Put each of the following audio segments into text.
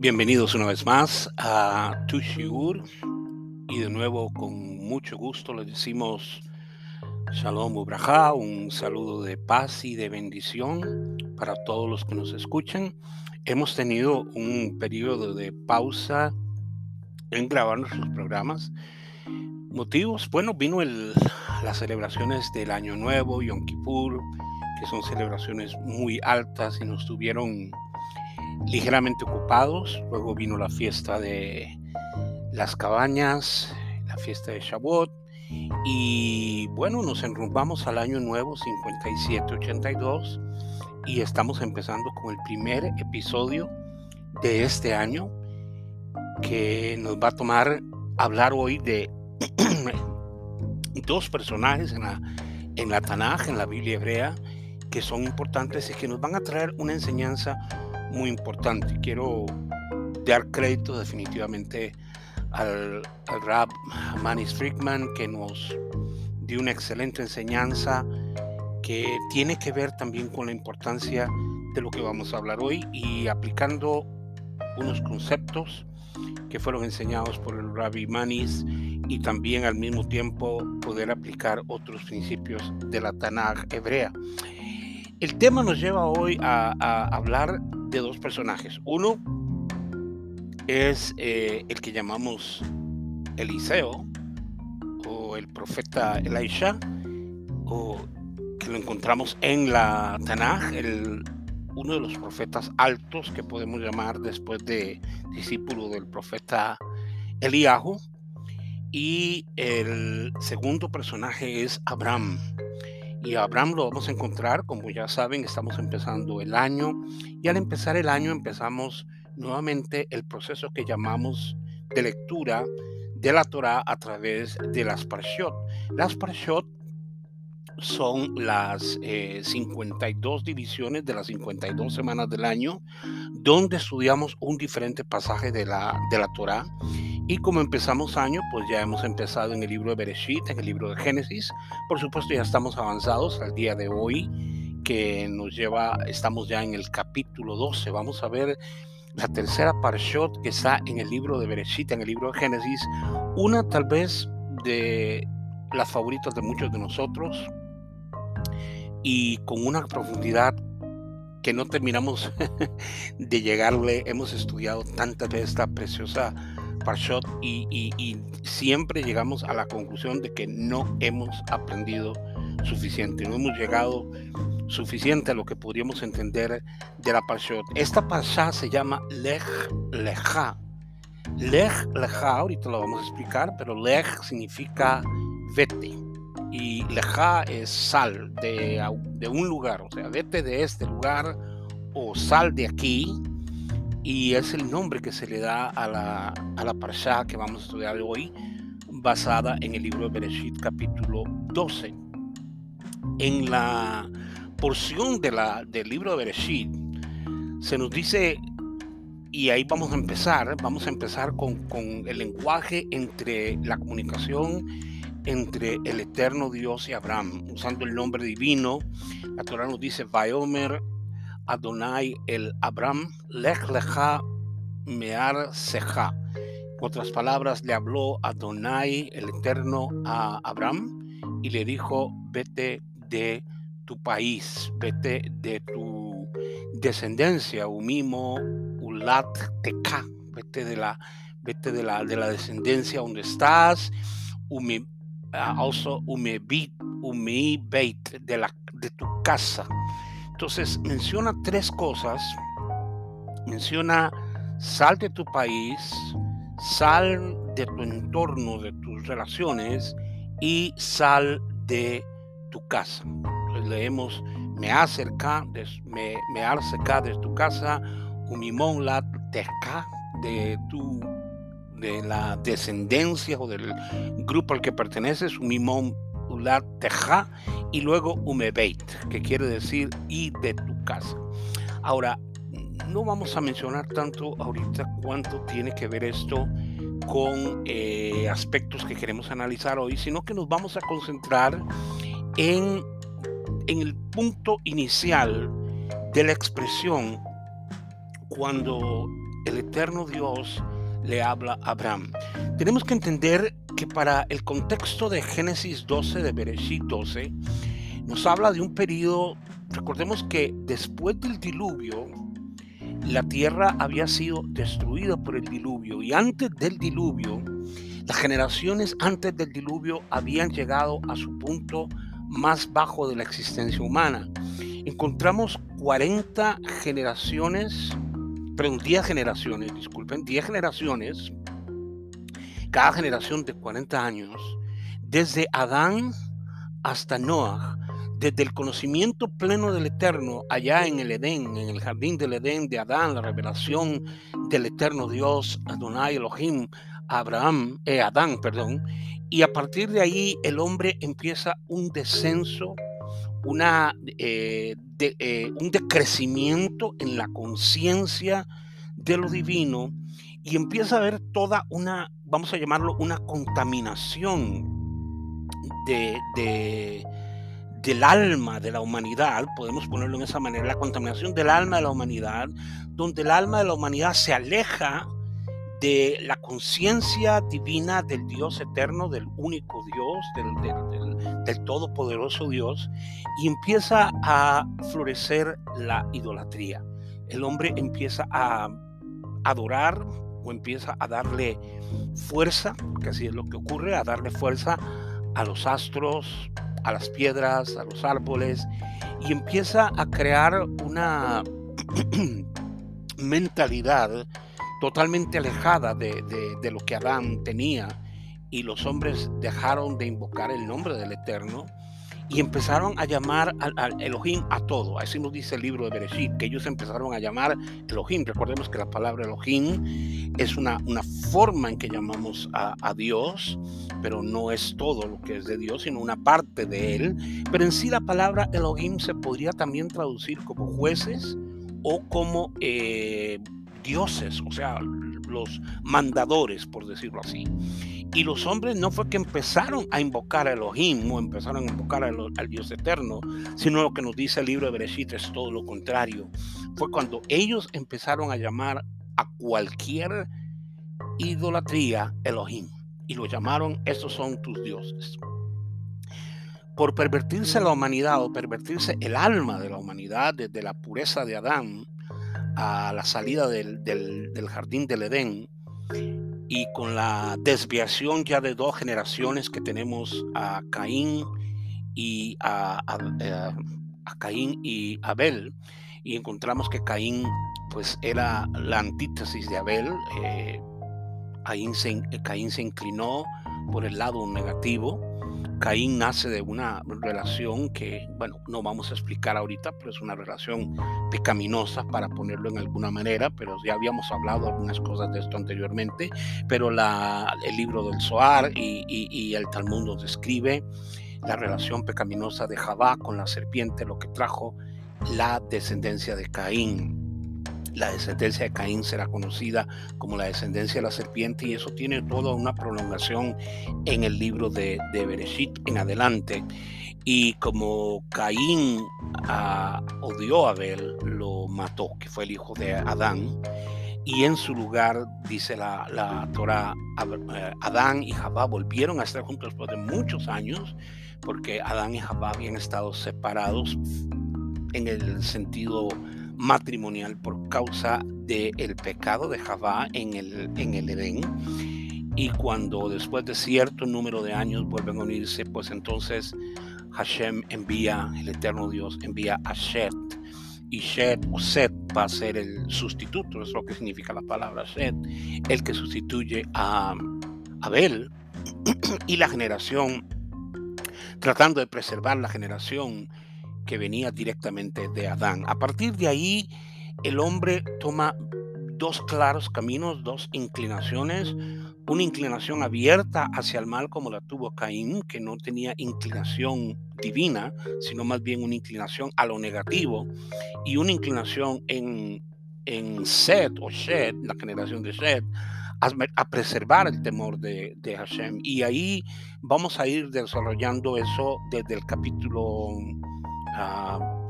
Bienvenidos una vez más a Tushiur y de nuevo con mucho gusto les decimos Shalom Ubraja, un saludo de paz y de bendición para todos los que nos escuchan. Hemos tenido un periodo de pausa en grabar nuestros programas. Motivos, bueno, vino el, las celebraciones del Año Nuevo, Yom Kippur, que son celebraciones muy altas y nos tuvieron ligeramente ocupados. Luego vino la fiesta de las cabañas, la fiesta de Shavuot. Y bueno, nos enrumbamos al año nuevo 5782 y estamos empezando con el primer episodio de este año que nos va a tomar hablar hoy de dos personajes en la, en la Tanaj, en la Biblia hebrea, que son importantes y que nos van a traer una enseñanza muy importante. Quiero dar crédito definitivamente al, al rap Manis Frickman que nos dio una excelente enseñanza que tiene que ver también con la importancia de lo que vamos a hablar hoy y aplicando unos conceptos que fueron enseñados por el Rabbi Manis y también al mismo tiempo poder aplicar otros principios de la Tanakh hebrea. El tema nos lleva hoy a, hablar de dos personajes. Uno es eh, el que llamamos Eliseo o el profeta Elisha o que lo encontramos en la Tanaj, el, uno de los profetas altos que podemos llamar después de discípulo del profeta Eliahu. Y el segundo personaje es Abraham. Y Abraham lo vamos a encontrar, como ya saben, estamos empezando el año y al empezar el año empezamos nuevamente el proceso que llamamos de lectura de la Torah a través de las Parshot. Las Parshot son las 52 eh, divisiones de las 52 semanas del año, donde estudiamos un diferente pasaje de la, de la Torah y como empezamos año, pues ya hemos empezado en el libro de Bereshit, en el libro de Génesis. Por supuesto, ya estamos avanzados al día de hoy, que nos lleva, estamos ya en el capítulo 12. Vamos a ver la tercera parshot que está en el libro de Bereshit, en el libro de Génesis. Una tal vez de las favoritas de muchos de nosotros y con una profundidad que no terminamos de llegarle. Hemos estudiado tantas veces esta preciosa Parshot y, siempre llegamos a la conclusión de que no hemos aprendido suficiente, no hemos llegado suficiente a lo que podríamos entender de la Parshot. Esta Parsha se llama Lech Lecha. Lech Lecha, ahorita lo vamos a explicar, pero Lech significa vete y Lecha es sal de, de un lugar, o sea, vete de este lugar o sal de aquí y es el nombre que se le da a la, a la Parsha que vamos a estudiar hoy, basada en el libro de Bereshit capítulo 12. En la porción de la, del libro de Bereshit se nos dice, y ahí vamos a empezar, vamos a empezar con, con el lenguaje entre la comunicación entre el eterno Dios y Abraham, usando el nombre divino. La Torah nos dice, Vayomer Adonai el Abraham, Lech Lecha Mear Seja. Otras palabras, le habló Adonai el Eterno a Abraham y le dijo, vete de tu país, vete de tu descendencia, Umimo, Ulat, Teka, vete de la, vete de la, de la descendencia donde estás, umi, ah, also Umebit, Beit, de, la, de tu casa. Entonces menciona tres cosas. Menciona sal de tu país, sal de tu entorno, de tus relaciones y sal de tu casa. Entonces leemos, me acerca, me, me acerca de tu casa, umimon la teca de tu de la descendencia o del grupo al que perteneces, umimon la teja y luego umebeit, que quiere decir y de tu casa. Ahora, no vamos a mencionar tanto ahorita cuánto tiene que ver esto con eh, aspectos que queremos analizar hoy, sino que nos vamos a concentrar en, en el punto inicial de la expresión cuando el eterno Dios le habla a Abraham. Tenemos que entender que para el contexto de Génesis 12, de Bereshit 12, nos habla de un periodo, recordemos que después del diluvio, la tierra había sido destruida por el diluvio y antes del diluvio, las generaciones antes del diluvio habían llegado a su punto más bajo de la existencia humana. Encontramos 40 generaciones, perdón, 10 generaciones, disculpen, 10 generaciones, cada generación de 40 años, desde Adán hasta Noah, desde el conocimiento pleno del Eterno, allá en el Edén, en el jardín del Edén de Adán, la revelación del Eterno Dios, Adonai Elohim, Abraham, eh, Adán, perdón, y a partir de ahí el hombre empieza un descenso, una, eh, eh, un decrecimiento en la conciencia de lo divino y empieza a haber toda una, vamos a llamarlo, una contaminación de del alma de la humanidad, podemos ponerlo en esa manera, la contaminación del alma de la humanidad, donde el alma de la humanidad se aleja de la conciencia divina del Dios eterno, del único Dios, del, todopoderoso Dios, y empieza a florecer la idolatría. El hombre empieza a adorar o empieza a darle fuerza, que así es lo que ocurre, a darle fuerza a los astros, a las piedras, a los árboles, y empieza a crear una mentalidad totalmente alejada de, de, lo que Adán tenía, y los hombres dejaron de invocar el nombre del Eterno y empezaron a llamar al, Elohim a todo. Así nos dice el libro de Bereshit, que ellos empezaron a llamar Elohim. Recordemos que la palabra Elohim es una, forma en que llamamos a, a, Dios, pero no es todo lo que es de Dios, sino una parte de Él. Pero en sí la palabra Elohim se podría también traducir como jueces o como eh, dioses, o sea, los mandadores, por decirlo así. Y los hombres no fue que empezaron a invocar a Elohim, o empezaron a invocar al, Dios eterno, sino lo que nos dice el libro de Bereshit es todo lo contrario. Fue cuando ellos empezaron a llamar a cualquier idolatría Elohim. Y lo llamaron, estos son tus dioses. Por pervertirse la humanidad o pervertirse el alma de la humanidad desde la pureza de Adán, a la salida del, jardín del Edén y con la desviación ya de dos generaciones que tenemos a Caín y a, eh, Caín y Abel y encontramos que Caín pues era la antítesis de Abel eh, Caín, se, Caín se inclinó por el lado negativo Caín nace de una relación que, bueno, no vamos a explicar ahorita, pero es una relación pecaminosa para ponerlo en alguna manera, pero ya habíamos hablado algunas cosas de esto anteriormente, pero el libro del Zohar y, y el Talmud nos describe la relación pecaminosa de Jabá con la serpiente, lo que trajo la descendencia de Caín la descendencia de Caín será conocida como la descendencia de la serpiente y eso tiene toda una prolongación en el libro de, de Bereshit en adelante. Y como Caín ah, odió a Abel, lo mató, que fue el hijo de Adán. Y en su lugar, dice la, la Torah, eh, Adán y Jabá volvieron a estar juntos después de muchos años, porque Adán y Jabá habían estado separados en el sentido matrimonial por causa del pecado de Javá en el, en el Edén. Y cuando después de cierto número de años vuelven a unirse, pues entonces Hashem envía, el eterno Dios envía a Shet. Y Shet o Set va a ser el sustituto, es lo que significa la palabra Shet, el que sustituye a Abel. y la generación, tratando de preservar la generación que venía directamente de Adán. A partir de ahí, el hombre toma dos claros caminos, dos inclinaciones, una inclinación abierta hacia el mal como la tuvo Caín, que no tenía inclinación divina, sino más bien una inclinación a lo negativo, y una inclinación en, en Seth o Shed, la generación de Seth, a, preservar el temor de, de, Hashem. Y ahí vamos a ir desarrollando eso desde el capítulo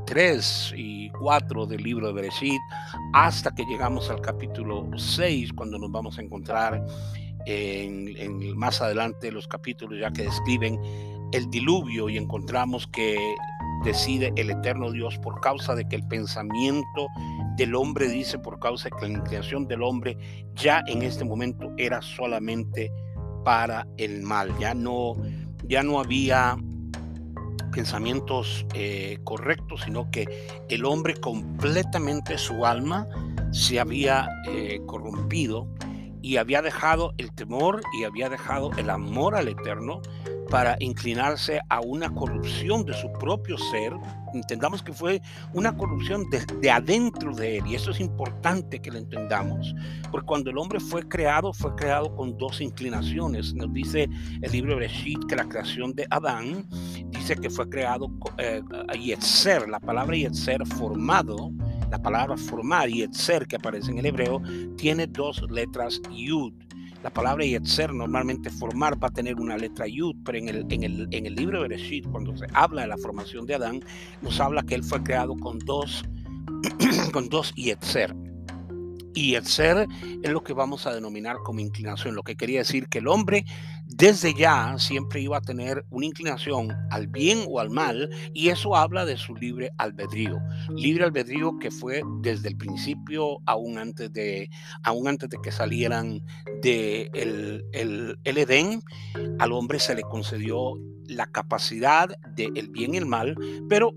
3 y 4 del libro de Bereshit, hasta que llegamos al capítulo 6, cuando nos vamos a encontrar en, más adelante los capítulos ya que describen el diluvio y encontramos que decide el eterno Dios por causa de que el pensamiento del hombre dice por causa de que la inclinación del hombre ya en este momento era solamente para el mal, ya no, ya no había pensamientos eh, correctos, sino que el hombre completamente su alma se había eh, corrompido y había dejado el temor y había dejado el amor al eterno para inclinarse a una corrupción de su propio ser. Entendamos que fue una corrupción de, adentro de él y eso es importante que lo entendamos, porque cuando el hombre fue creado, fue creado con dos inclinaciones. Nos dice el libro de Bereshit que la creación de Adán dice que fue creado eh, Yetzer, la palabra Yetzer formado, la palabra formar y Yetzer que aparece en el hebreo, tiene dos letras Yud. La palabra Yetzer, normalmente formar, va a tener una letra Yud, pero en el, en el, en el libro de Bereshit, cuando se habla de la formación de Adán, nos habla que él fue creado con dos, con dos Yetzer. Y Yetzer es lo que vamos a denominar como inclinación, lo que quería decir que el hombre desde ya siempre iba a tener una inclinación al bien o al mal, y eso habla de su libre albedrío. Libre albedrío que fue desde el principio, aún antes de, aún antes de que salieran de el, Edén, al hombre se le concedió la capacidad del el bien y el mal, pero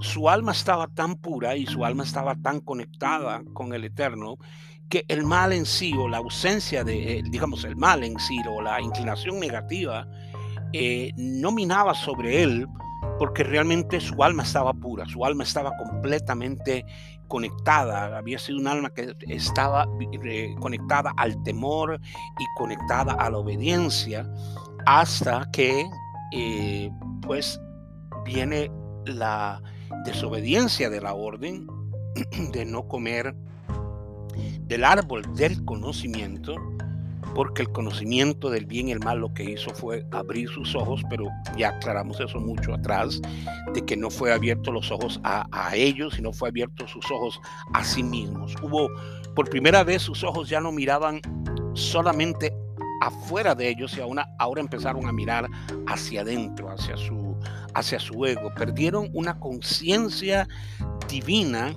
su alma estaba tan pura y su alma estaba tan conectada con el Eterno el mal en sí o la ausencia de, eh, digamos, el mal en sí o la inclinación negativa eh, no minaba sobre él porque realmente su alma estaba pura, su alma estaba completamente conectada, había sido un alma que estaba eh, conectada al temor y conectada a la obediencia hasta que pues viene la desobediencia de la orden de no comer del árbol del conocimiento, porque el conocimiento del bien y el mal lo que hizo fue abrir sus ojos, pero ya aclaramos eso mucho atrás, de que no fue abierto los ojos a, ellos, sino fue abierto sus ojos a sí mismos. Hubo, por primera vez sus ojos ya no miraban solamente afuera de ellos y ahora, ahora empezaron a mirar hacia adentro, hacia su, hacia su ego. Perdieron una conciencia divina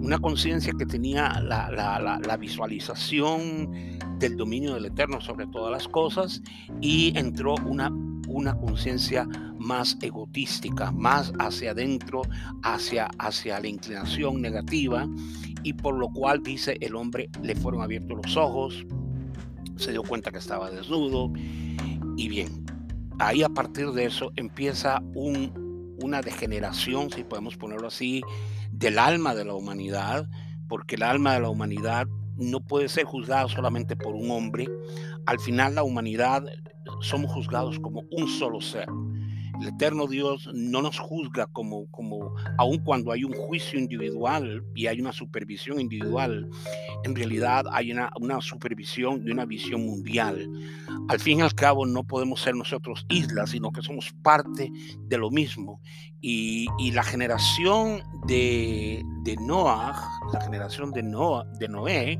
una conciencia que tenía la, visualización del dominio del Eterno sobre todas las cosas y entró una, una conciencia más egotística, más hacia adentro, hacia, hacia la inclinación negativa y por lo cual dice el hombre le fueron abiertos los ojos, se dio cuenta que estaba desnudo y bien, ahí a partir de eso empieza un, una degeneración, si podemos ponerlo así, del alma de la humanidad, porque el alma de la humanidad no puede ser juzgada solamente por un hombre. Al final la humanidad somos juzgados como un solo ser. El eterno Dios no nos juzga como, como, aun cuando hay un juicio individual y hay una supervisión individual, en realidad hay una, supervisión y una visión mundial. Al fin y al cabo no podemos ser nosotros islas, sino que somos parte de lo mismo. Y, y la generación de, de Noah, la generación de, Noah, de Noé,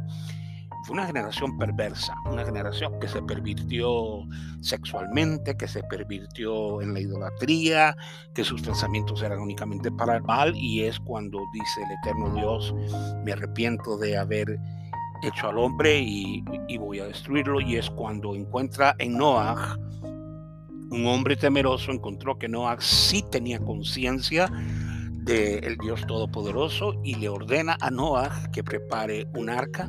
fue una generación perversa, una generación que se pervirtió sexualmente, que se pervirtió en la idolatría, que sus pensamientos eran únicamente para el mal y es cuando dice el eterno Dios, me arrepiento de haber hecho al hombre y, voy a destruirlo y es cuando encuentra en Noah un hombre temeroso, encontró que Noah sí tenía conciencia del Dios Todopoderoso y le ordena a Noah que prepare un arca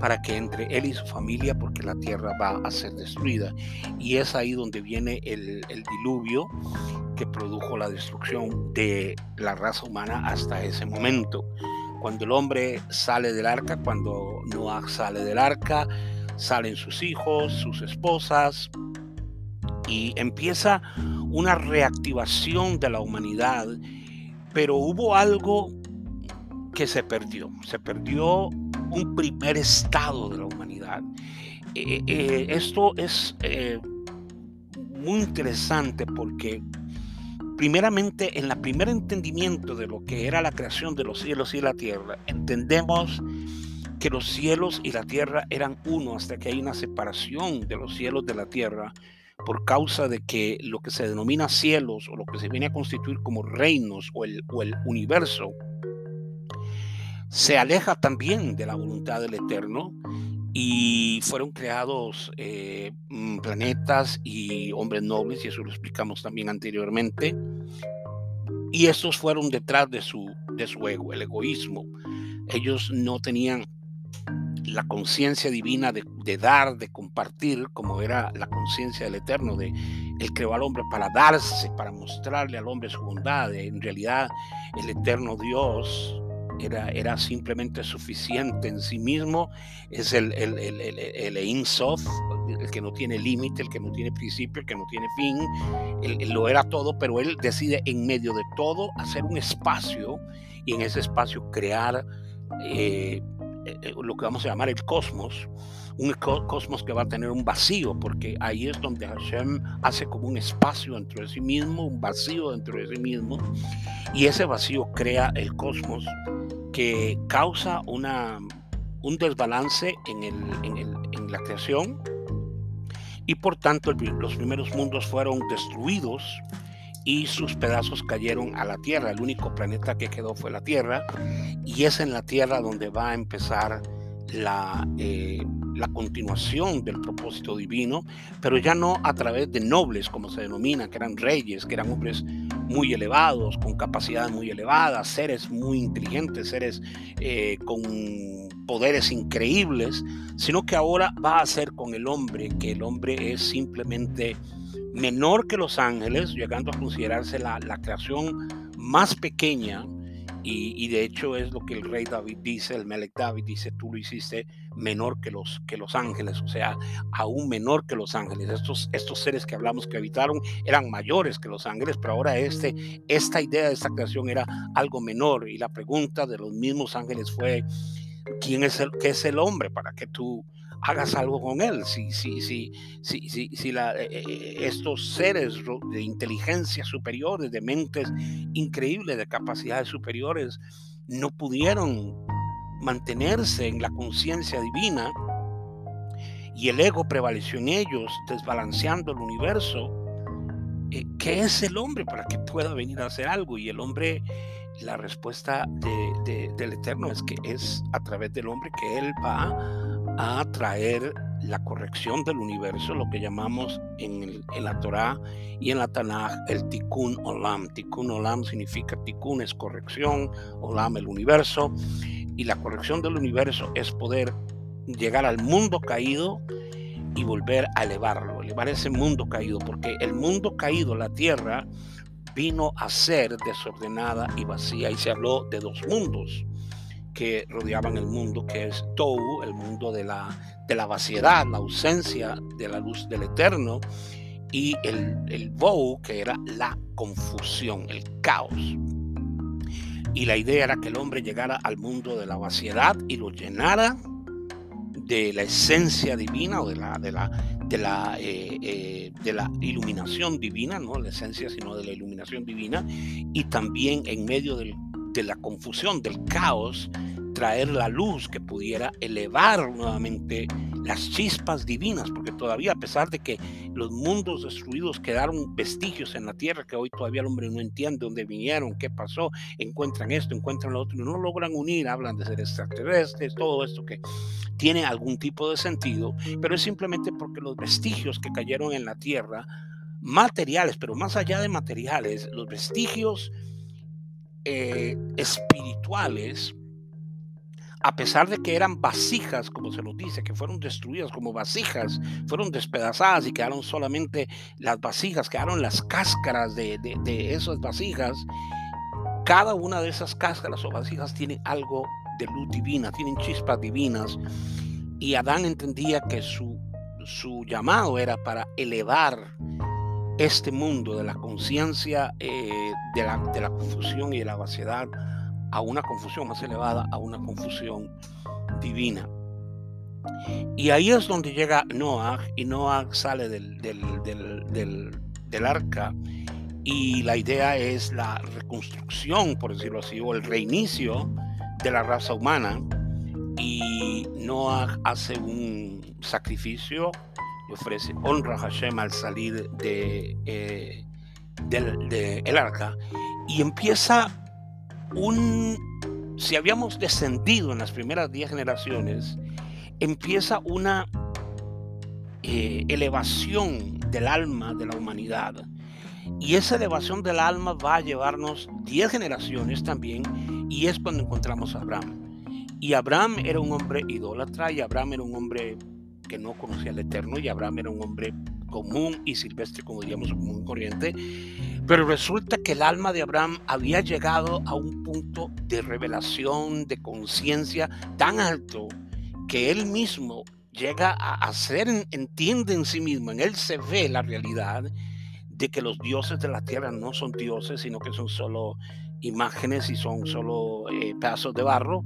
para que entre él y su familia, porque la tierra va a ser destruida. Y es ahí donde viene el, diluvio que produjo la destrucción de la raza humana hasta ese momento. Cuando el hombre sale del arca, cuando Noah sale del arca, salen sus hijos, sus esposas, y empieza una reactivación de la humanidad, pero hubo algo que se perdió. Se perdió un primer estado de la humanidad. Eh, eh, esto es eh, muy interesante porque primeramente en la primer entendimiento de lo que era la creación de los cielos y la tierra, entendemos que los cielos y la tierra eran uno hasta que hay una separación de los cielos de la tierra por causa de que lo que se denomina cielos o lo que se viene a constituir como reinos el, o el universo se aleja también de la voluntad del Eterno y fueron creados eh, mm, planetas y hombres nobles, y eso lo explicamos también anteriormente, y estos fueron detrás de su, de su ego, el egoísmo. Ellos no tenían la conciencia divina de, de, dar, de compartir, como era la conciencia del Eterno, de Él creó al hombre para darse, para mostrarle al hombre su bondad. En realidad, el Eterno Dios era, era simplemente suficiente en sí mismo, es el, el, el, el, el el que no tiene límite, el que no tiene principio, el que no tiene fin, él, lo era todo, pero él decide en medio de todo hacer un espacio y en ese espacio crear eh, eh, lo que vamos a llamar el cosmos, un cosmos que va a tener un vacío, porque ahí es donde Hashem hace como un espacio dentro de sí mismo, un vacío dentro de sí mismo, y ese vacío crea el cosmos que causa una, un desbalance en, la creación y por tanto los primeros mundos fueron destruidos y sus pedazos cayeron a la Tierra. El único planeta que quedó fue la Tierra y es en la Tierra donde va a empezar la, eh, la continuación del propósito divino, pero ya no a través de nobles, como se denomina, que eran reyes, que eran hombres muy elevados, con capacidades muy elevadas, seres muy inteligentes, seres eh, con poderes increíbles, sino que ahora va a ser con el hombre, que el hombre es simplemente menor que los ángeles, llegando a considerarse la, la creación más pequeña y, de hecho es lo que el rey David dice, el Melech David dice, tú lo hiciste menor que los, que los ángeles, o sea, aún menor que los ángeles. Estos, estos seres que hablamos que habitaron eran mayores que los ángeles, pero ahora este, esta idea de esta creación era algo menor. Y la pregunta de los mismos ángeles fue, ¿quién es el, qué es el hombre para que tú hagas algo con él. Si, si, si, si, si, eh, eh, estos seres de inteligencia superiores, de mentes increíbles, de capacidades superiores, no pudieron mantenerse en la conciencia divina y el ego prevaleció en ellos, desbalanceando el universo, eh, ¿qué es el hombre para que pueda venir a hacer algo? Y el hombre, la respuesta de, del Eterno es que es a través del hombre que Él va a traer la corrección del universo, lo que llamamos en, la Torá y en la Tanaj el Tikkun Olam. Tikkun Olam significa Tikkun es corrección, Olam el universo, y la corrección del universo es poder llegar al mundo caído y volver a elevarlo, elevar ese mundo caído, porque el mundo caído, la tierra, vino a ser desordenada y vacía y se habló de dos mundos que rodeaban el mundo, que es Tou, el mundo de la, de la vaciedad, la ausencia de la luz del eterno, y el, el Bou, que era la confusión, el caos. Y la idea era que el hombre llegara al mundo de la vaciedad y lo llenara de la esencia divina o de la, de la, de la, eh, eh, de la iluminación divina, no la esencia, sino de la iluminación divina, y también en medio del de la confusión, del caos, traer la luz que pudiera elevar nuevamente las chispas divinas, porque todavía a pesar de que los mundos destruidos quedaron vestigios en la tierra, que hoy todavía el hombre no entiende dónde vinieron, qué pasó, encuentran esto, encuentran lo otro, y no logran unir, hablan de seres extraterrestres, todo esto que tiene algún tipo de sentido, pero es simplemente porque los vestigios que cayeron en la tierra, materiales, pero más allá de materiales, los vestigios eh, espirituales, a pesar de que eran vasijas, como se nos dice, que fueron destruidas como vasijas, fueron despedazadas y quedaron solamente las vasijas, quedaron las cáscaras de, de esas vasijas, cada una de esas cáscaras o vasijas tiene algo de luz divina, tienen chispas divinas. Y Adán entendía que su, su llamado era para elevar este mundo de la conciencia eh, de, la, de la confusión y de la vaciedad a una confusión más elevada, a una confusión divina. Y ahí es donde llega Noah y Noah sale del, del, del, del, arca y la idea es la reconstrucción, por decirlo así, o el reinicio de la raza humana y Noah hace un sacrificio y ofrece honra a Hashem al salir de, eh, el arca y empieza un, si habíamos descendido en las primeras 10 generaciones, empieza una eh, elevación del alma de la humanidad. Y esa elevación del alma va a llevarnos 10 generaciones también, y es cuando encontramos a Abraham. Y Abraham era un hombre idólatra, y Abraham era un hombre que no conocía al Eterno, y Abraham era un hombre común y silvestre, como diríamos, común corriente. Pero resulta que el alma de Abraham había llegado a un punto de revelación, de conciencia tan alto, que él mismo llega a hacer, entiende en sí mismo, en él se ve la realidad de que los dioses de la tierra no son dioses, sino que son solo imágenes y son solo eh, pedazos de barro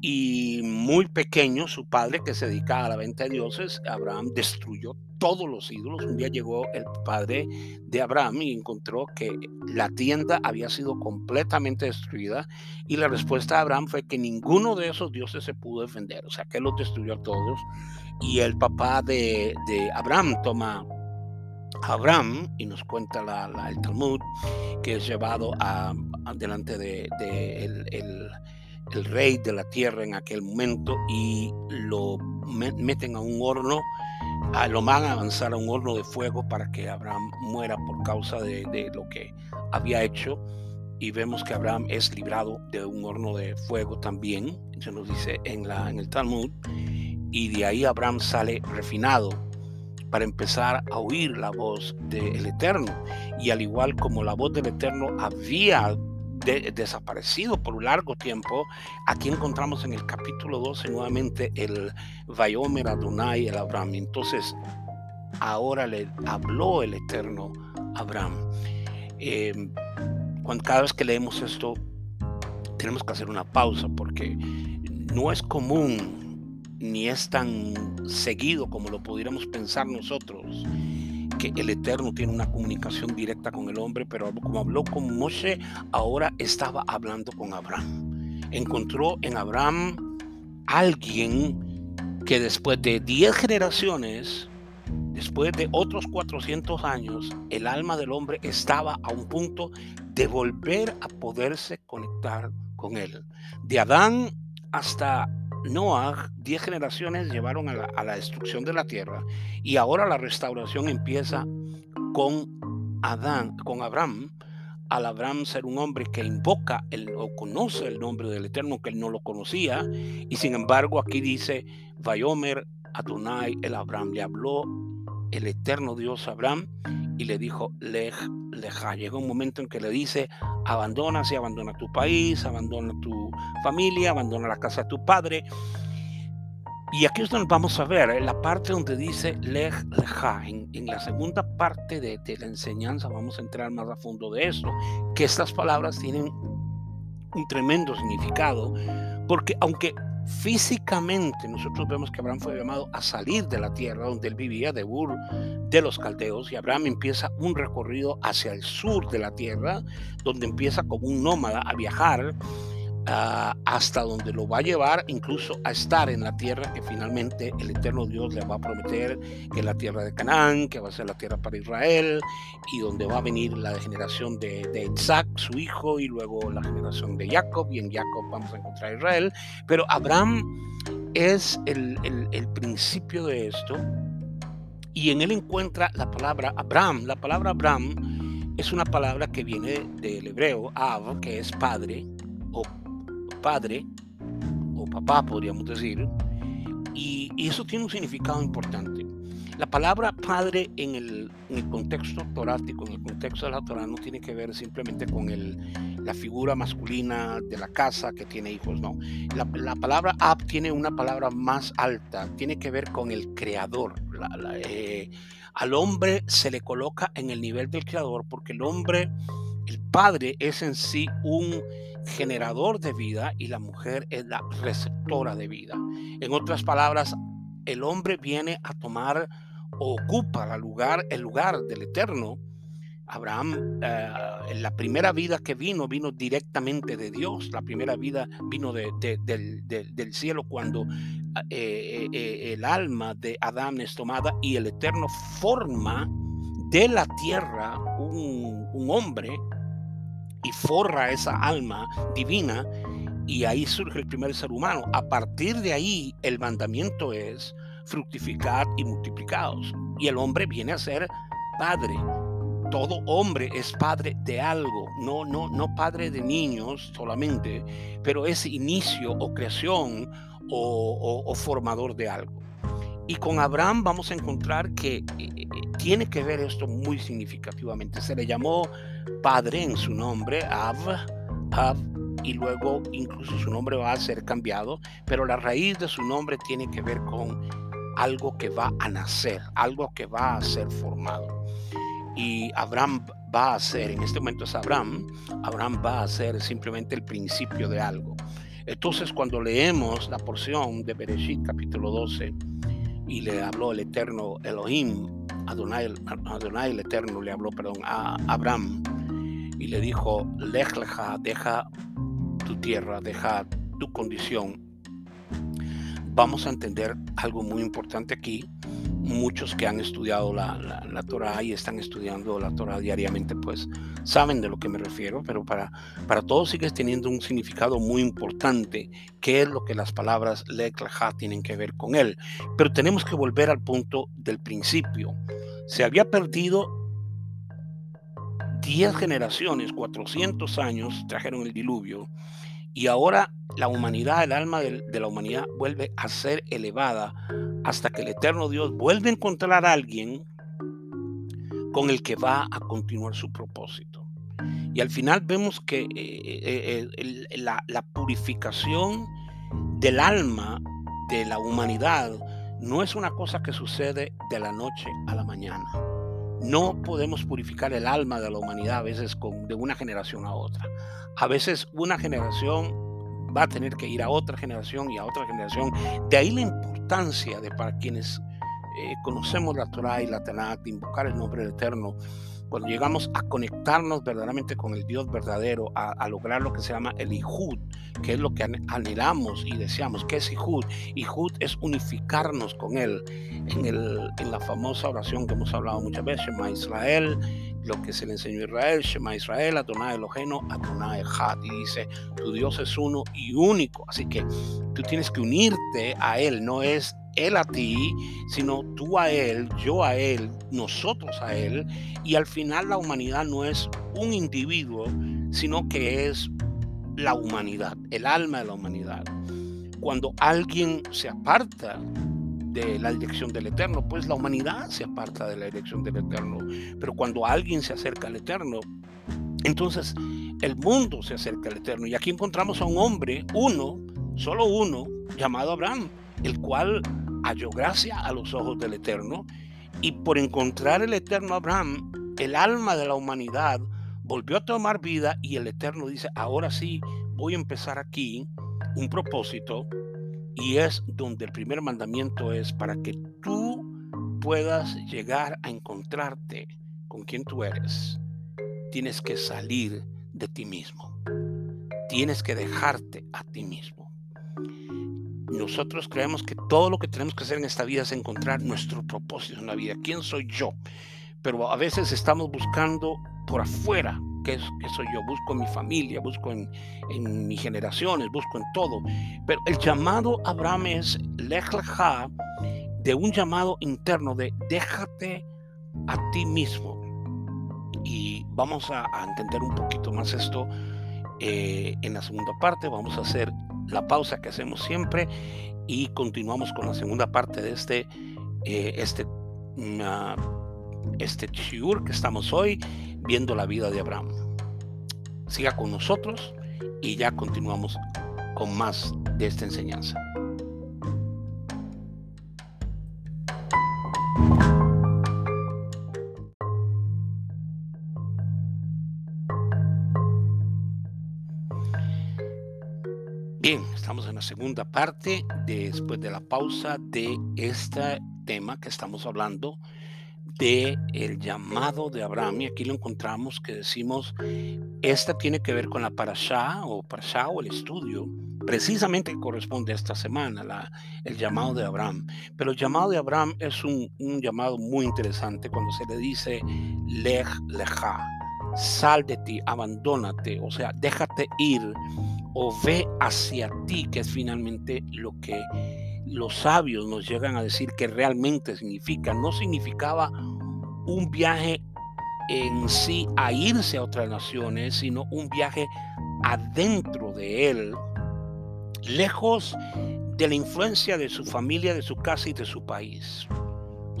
y muy pequeño, su padre que se dedicaba a la venta de dioses, Abraham destruyó todos los ídolos. Un día llegó el padre de Abraham y encontró que la tienda había sido completamente destruida y la respuesta de Abraham fue que ninguno de esos dioses se pudo defender, o sea que los destruyó a todos. Y el papá de, Abraham toma Abraham y nos cuenta el Talmud que es llevado a, delante de, el rey de la tierra en aquel momento y lo meten a un horno, a, lo van a avanzar a un horno de fuego para que Abraham muera por causa de, lo que había hecho. Y vemos que Abraham es librado de un horno de fuego también, se nos dice en el Talmud, y de ahí Abraham sale refinado para empezar a oír la voz del Eterno. Y al igual como la voz del Eterno había desaparecido por un largo tiempo. Aquí encontramos en el capítulo 12 nuevamente el Vayomer Adonai, el Abraham. Entonces, ahora le habló el Eterno Abraham. Em, cuando, cada vez que leemos esto, tenemos que hacer una pausa porque no es común ni es tan seguido como lo pudiéramos pensar nosotros que el Eterno tiene una comunicación directa con el hombre, pero como habló con Moshe, ahora estaba hablando con Abraham. Encontró en Abraham alguien que después de 10 generaciones, después de otros 400 años, el alma del hombre estaba a un punto de volver a poderse conectar con él. De Adán hasta Noah, diez generaciones llevaron a la, destrucción de la tierra y ahora la restauración empieza con Adán, con Abraham, al Abraham ser un hombre que invoca el, o conoce el nombre del Eterno, que él no lo conocía, y sin embargo aquí dice, Vayomer Adonai el Abraham, le habló el Eterno Dios Abraham y le dijo, Lej, leja. Llega un momento en que le dice, abandona, si abandona tu país, abandona tu familia, abandona la casa de tu padre. Y aquí es donde vamos a ver en la parte donde dice lej, leja. En, en la segunda parte de, de, la enseñanza vamos a entrar más a fondo de eso, que estas palabras tienen un tremendo significado, porque aunque Físicamente nosotros vemos que Abraham fue llamado a salir de la tierra donde él vivía, de Ur de los Caldeos, y Abraham empieza un recorrido hacia el sur de la tierra, donde empieza como un nómada a viajar Ah, hasta donde lo va a llevar incluso a estar en la tierra que finalmente el eterno Dios le va a prometer, que es la tierra de Canaán, que va a ser la tierra para Israel, y donde va a venir la generación de, de Isaac, su hijo, y luego la generación de Jacob, y en Jacob vamos a encontrar a Israel. Pero Abraham es el, el, el principio de esto, y en él encuentra la palabra Abraham. La palabra Abraham es una palabra que viene del hebreo, Av, que es padre, o padre o papá, podríamos decir, y, eso tiene un significado importante. La palabra padre en el, contexto torático, en el contexto de la Torah, no tiene que ver simplemente con el, la figura masculina de la casa que tiene hijos, no. La, palabra ab tiene una palabra más alta, tiene que ver con el creador. Eh, al hombre se le coloca en el nivel del creador porque el hombre, el padre es en sí un generador de vida y la mujer es la receptora de vida. En otras palabras, el hombre viene a tomar o ocupa el lugar, el lugar del Eterno Abraham, eh, la primera vida que vino, vino directamente de Dios. La primera vida vino del, cielo cuando eh, eh, el alma de Adán es tomada y el Eterno forma de la tierra un, hombre y forra esa alma divina y ahí surge el primer ser humano. A partir de ahí el mandamiento es fructificar y multiplicados. Y el hombre viene a ser padre todo hombre es padre de algo, no, no, no padre de niños solamente, pero es inicio o creación o, formador de algo. Y con Abraham vamos a encontrar que eh, eh, tiene que ver esto muy significativamente. Se le llamó padre en su nombre, Av, Av, y luego incluso su nombre va a ser cambiado, pero la raíz de su nombre tiene que ver con algo que va a nacer, algo que va a ser formado y Abraham va a ser, en este momento es Abraham, Abraham va a ser simplemente el principio de algo. Entonces cuando leemos la porción de Bereshit capítulo 12 y le habló el eterno Elohim, Adonai, Adonai el eterno le habló, perdón, a Abraham y le dijo, Lech deja tu tierra, deja tu condición. Vamos a entender algo muy importante aquí muchos que han estudiado la, la, Torah y están estudiando la Torah diariamente, pues saben de lo que me refiero, pero para, para todos sigue teniendo un significado muy importante, qué es lo que las palabras Leklaha tienen que ver con él. Pero tenemos que volver al punto del principio. Se había perdido 10 generaciones, 400 años, trajeron el diluvio, y ahora la humanidad, el alma de, la humanidad vuelve a ser elevada hasta que el eterno Dios vuelve a encontrar a alguien con el que va a continuar su propósito. Y al final vemos que eh, eh, eh, la purificación del alma de la humanidad no es una cosa que sucede de la noche a la mañana. No podemos purificar el alma de la humanidad a veces con, de una generación a otra. A veces una generación va a tener que ir a otra generación y a otra generación. De ahí la importancia de para quienes eh, conocemos la Torah y la Tanakh, de invocar el nombre del Eterno, cuando llegamos a conectarnos verdaderamente con el Dios verdadero, a, lograr lo que se llama el Ihud, que es lo que anhelamos y deseamos. ¿Qué es Ihud? Ihud es unificarnos con Él. En, el, en la famosa oración que hemos hablado muchas veces, Shema Israel, lo que se le enseñó a Israel, Shema Israel, Adonai Eloheno, Adonai Echad. Y dice, tu Dios es uno y único. Así que tú tienes que unirte a Él, no es Él a ti, sino tú a Él, yo a Él, nosotros a Él. Y al final la humanidad no es un individuo, sino que es la humanidad, el alma de la humanidad. Cuando alguien se aparta de la dirección del Eterno, pues la humanidad se aparta de la dirección del Eterno. Pero cuando alguien se acerca al Eterno, entonces el mundo se acerca al Eterno. Y aquí encontramos a un hombre, uno, solo uno, llamado Abraham, el cual halló gracia a los ojos del Eterno. Y por encontrar el Eterno Abraham, el alma de la humanidad volvió a tomar vida y el Eterno dice, ahora sí, voy a empezar aquí un propósito y es donde el primer mandamiento es para que tú puedas llegar a encontrarte con quien tú eres. Tienes que salir de ti mismo. Tienes que dejarte a ti mismo. Nosotros creemos que todo lo que tenemos que hacer en esta vida es encontrar nuestro propósito en la vida. ¿Quién soy yo? Pero a veces estamos buscando por afuera que, soy yo, busco en mi familia, busco en, mis generaciones, busco en todo. Pero el llamado Abraham es Lech de un llamado interno de déjate a ti mismo. Y vamos a, entender un poquito más esto eh, en la segunda parte. Vamos a hacer la pausa que hacemos siempre y continuamos con la segunda parte de este, eh, este, uh, este que estamos hoy viendo la vida de Abraham. Siga con nosotros y ya continuamos con más de esta enseñanza. Estamos en la segunda parte después de la pausa de este tema que estamos hablando de el llamado de Abraham y aquí lo encontramos que decimos esta tiene que ver con la parashá o parashá o el estudio precisamente corresponde a esta semana el llamado de Abraham. Pero el llamado de Abraham es un, un llamado muy interesante cuando se le dice lej leja sal de ti abandónate o sea déjate ir o ve hacia ti que es finalmente lo que los sabios nos llegan a decir que realmente significa. No significaba un viaje en sí a irse a otras naciones, sino un viaje adentro de él, lejos de la influencia de su familia, de su casa y de su país.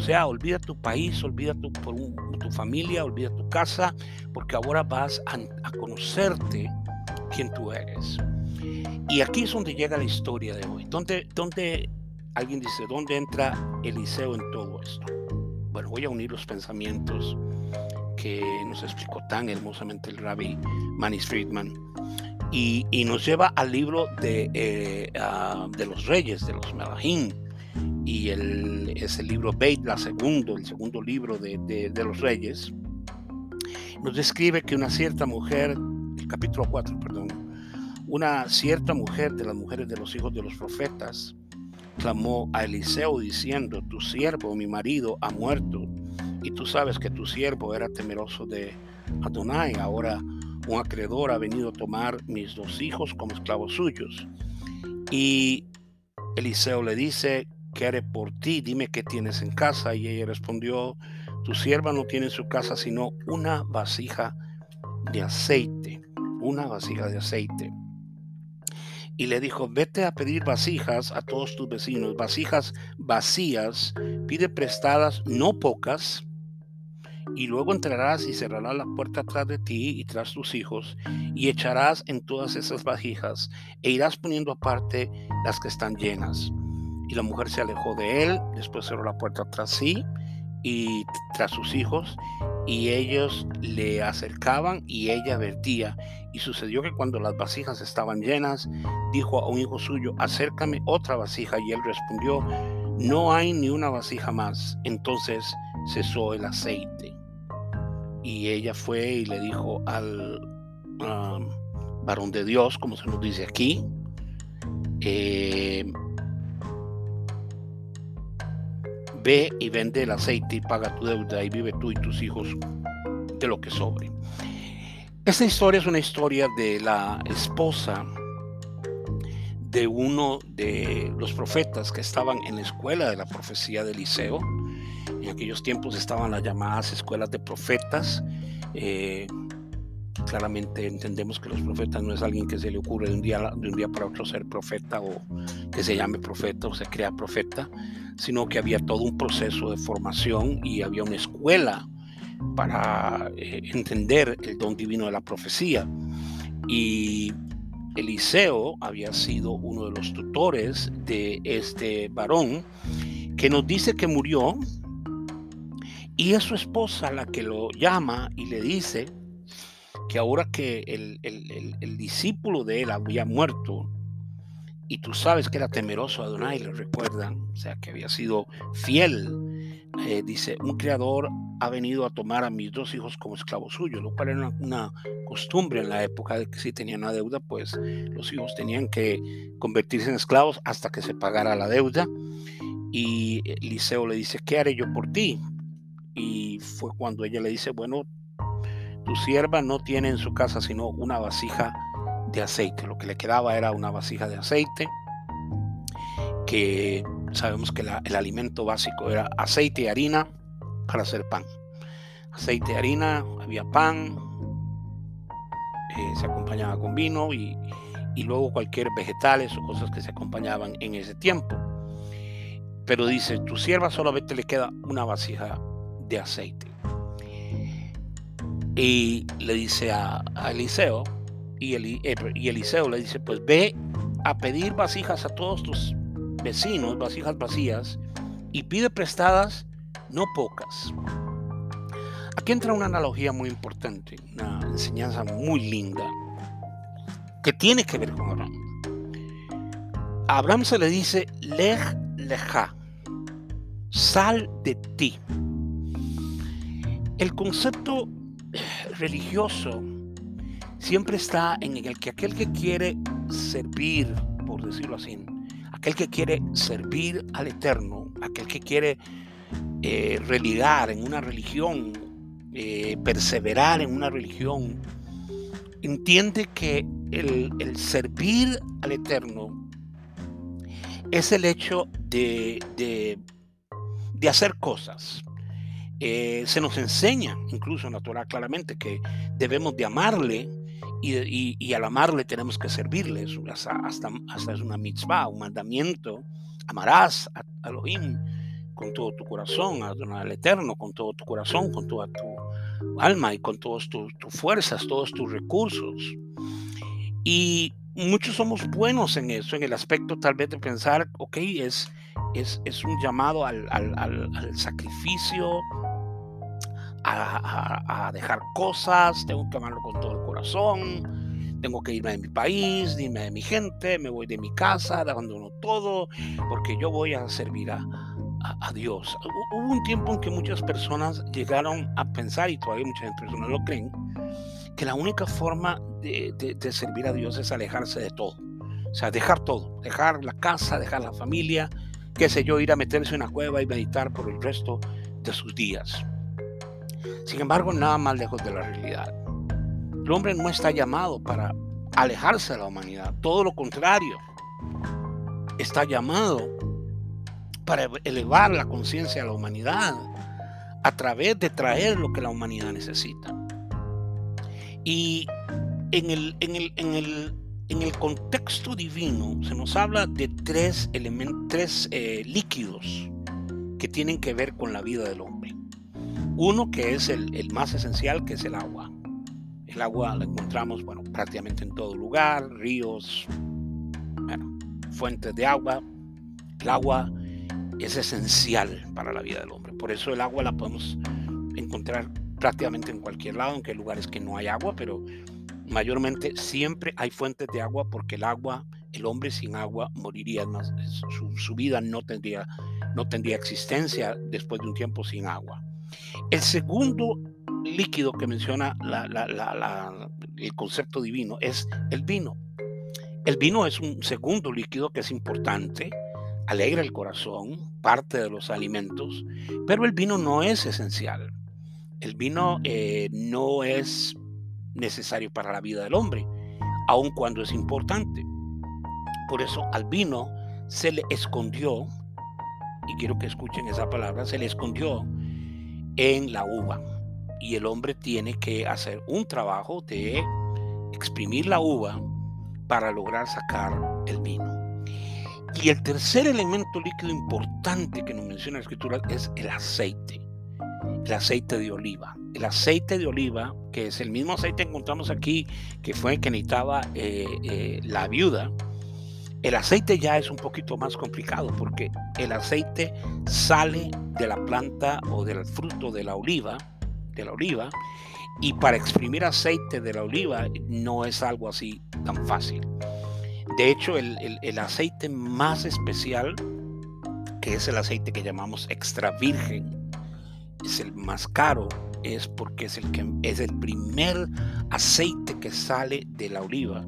O sea, olvida tu país, olvida tu, tu familia, olvida tu casa, porque ahora vas a, a conocerte quién tú eres. Y aquí es donde llega la historia de hoy. Donde, donde alguien dice, ¿dónde entra Eliseo en todo esto? Bueno, voy a unir los pensamientos que nos explicó tan hermosamente el rabbi Manis Friedman y, nos lleva al libro de, eh, uh, de los reyes, de los Melahim, y el, es libro Beit, la segundo, el segundo libro de, de, de, los reyes, nos describe que una cierta mujer, el capítulo 4, perdón, una cierta mujer de las mujeres de los hijos de los profetas, clamó a Eliseo diciendo, tu siervo, mi marido, ha muerto. Y tú sabes que tu siervo era temeroso de Adonai. Ahora un acreedor ha venido a tomar mis dos hijos como esclavos suyos. Y Eliseo le dice, ¿qué haré por ti? Dime qué tienes en casa. Y ella respondió, tu sierva no tiene en su casa sino una vasija de aceite, una vasija de aceite y le dijo, vete a pedir vasijas a todos tus vecinos, vasijas vacías, pide prestadas, no pocas, y luego entrarás y cerrarás la puerta atrás de ti y tras tus hijos, y echarás en todas esas vasijas, e irás poniendo aparte las que están llenas. Y la mujer se alejó de él, después cerró la puerta tras sí y tras sus hijos, y ellos le acercaban y ella vertía. Y sucedió que cuando las vasijas estaban llenas, dijo a un hijo suyo, acércame otra vasija. Y él respondió, no hay ni una vasija más. Entonces cesó el aceite. Y ella fue y le dijo al varón de Dios, como se nos dice aquí, eh, Ve y vende el aceite y paga tu deuda y vive tú y tus hijos de lo que sobre. Esta historia es una historia de la esposa de uno de los profetas que estaban en la escuela de la profecía de Eliseo. En aquellos tiempos estaban las llamadas escuelas de profetas. Eh, claramente entendemos que los profetas no es alguien que se le ocurre de un día, para otro ser profeta o que se llame profeta o se crea profeta, sino que había todo un proceso de formación y había una escuela para eh, entender el don divino de la profecía. Y Eliseo había sido uno de los tutores de este varón que nos dice que murió y es su esposa la que lo llama y le dice que ahora que el, el, discípulo de él había muerto, y tú sabes que era temeroso a Adonai, recuerdan, o sea, que había sido fiel. Eh, dice, un creador ha venido a tomar a mis dos hijos como esclavos suyos, lo cual era una, costumbre en la época de que si tenían una deuda, pues los hijos tenían que convertirse en esclavos hasta que se pagara la deuda. Y Eliseo le dice, ¿qué haré yo por ti? Y fue cuando ella le dice, bueno, tu sierva no tiene en su casa sino una vasija de aceite. Lo que le quedaba era una vasija de aceite, que sabemos que el alimento básico era aceite y harina para hacer pan. Aceite y harina, había pan, eh, se acompañaba con vino y, y luego cualquier vegetales o cosas que se acompañaban en ese tiempo. Pero dice, tu sierva solamente le queda una vasija de aceite. Y le dice a, Eliseo, eh, y, Eliseo le dice, pues ve a pedir vasijas a todos tus vecinos, vasijas vacías, y pide prestadas, no pocas. Aquí entra una analogía muy importante, una enseñanza muy linda, que tiene que ver con Abraham. A Abraham se le dice, lej leja, sal de ti. El concepto religioso siempre está en el que aquel que quiere servir, por decirlo así, aquel que quiere servir al Eterno, aquel que quiere eh, religar en una religión, eh, perseverar en una religión, entiende que el, servir al Eterno es el hecho de, de, hacer cosas. Eh, se nos enseña, incluso en la Torah claramente, que debemos de amarle y, al amarle tenemos que servirle. Hasta, hasta, es una mitzvah, un mandamiento. Amarás a Elohim con todo tu corazón, al Eterno con todo tu corazón, con toda tu alma y con todas tus fuerzas, todos tus recursos. Y muchos somos buenos en eso, en el aspecto tal vez de pensar, ok, es, es, es un llamado al, al, al, sacrificio, a, dejar cosas, tengo que amarlo con todo el corazón, tengo que irme de mi país, irme de mi gente, me voy de mi casa, abandono todo, porque yo voy a servir a, a, Dios. Hubo un tiempo en que muchas personas llegaron a pensar, y todavía muchas personas lo creen, que la única forma de, de, servir a Dios es alejarse de todo. O sea, dejar todo, dejar la casa, dejar la familia, qué sé yo, ir a meterse en una cueva y meditar por el resto de sus días. Sin embargo, nada más lejos de la realidad. El hombre no está llamado para alejarse de la humanidad, todo lo contrario. Está llamado para elevar la conciencia de la humanidad a través de traer lo que la humanidad necesita. Y en el, en el, en el, en el contexto divino se nos habla de tres, elementos, tres eh, líquidos que tienen que ver con la vida del hombre. Uno que es el, más esencial, que es el agua. El agua la encontramos, bueno, prácticamente en todo lugar, ríos, fuentes de agua. El agua es esencial para la vida del hombre. Por eso el agua la podemos encontrar prácticamente en cualquier lado, aunque hay lugares que no hay agua, pero mayormente siempre hay fuentes de agua porque el agua, el hombre sin agua moriría, más, su, vida no tendría, no tendría existencia después de un tiempo sin agua. El segundo líquido que menciona el concepto divino es el vino. El vino es un segundo líquido que es importante alegra el corazón, parte de los alimentos, pero el vino no es esencial. El vino eh, no es necesario para la vida del hombre, aun cuando es importante. Por eso al vino se le escondió, y quiero que escuchen esa palabra, se le escondió en la uva. Y el hombre tiene que hacer un trabajo de exprimir la uva para lograr sacar el vino. Y el tercer elemento líquido importante que nos menciona la escritura es el aceite, el aceite de oliva. El aceite de oliva, que es el mismo aceite que encontramos aquí, que fue el que necesitaba eh, eh, la viuda, el aceite ya es un poquito más complicado porque el aceite sale de la planta o del fruto de la oliva, de la oliva, y para exprimir aceite de la oliva no es algo así tan fácil. De hecho, el, aceite más especial, que es el aceite que llamamos extra virgen, es el más caro, es porque es el, que, es el primer aceite que sale de la oliva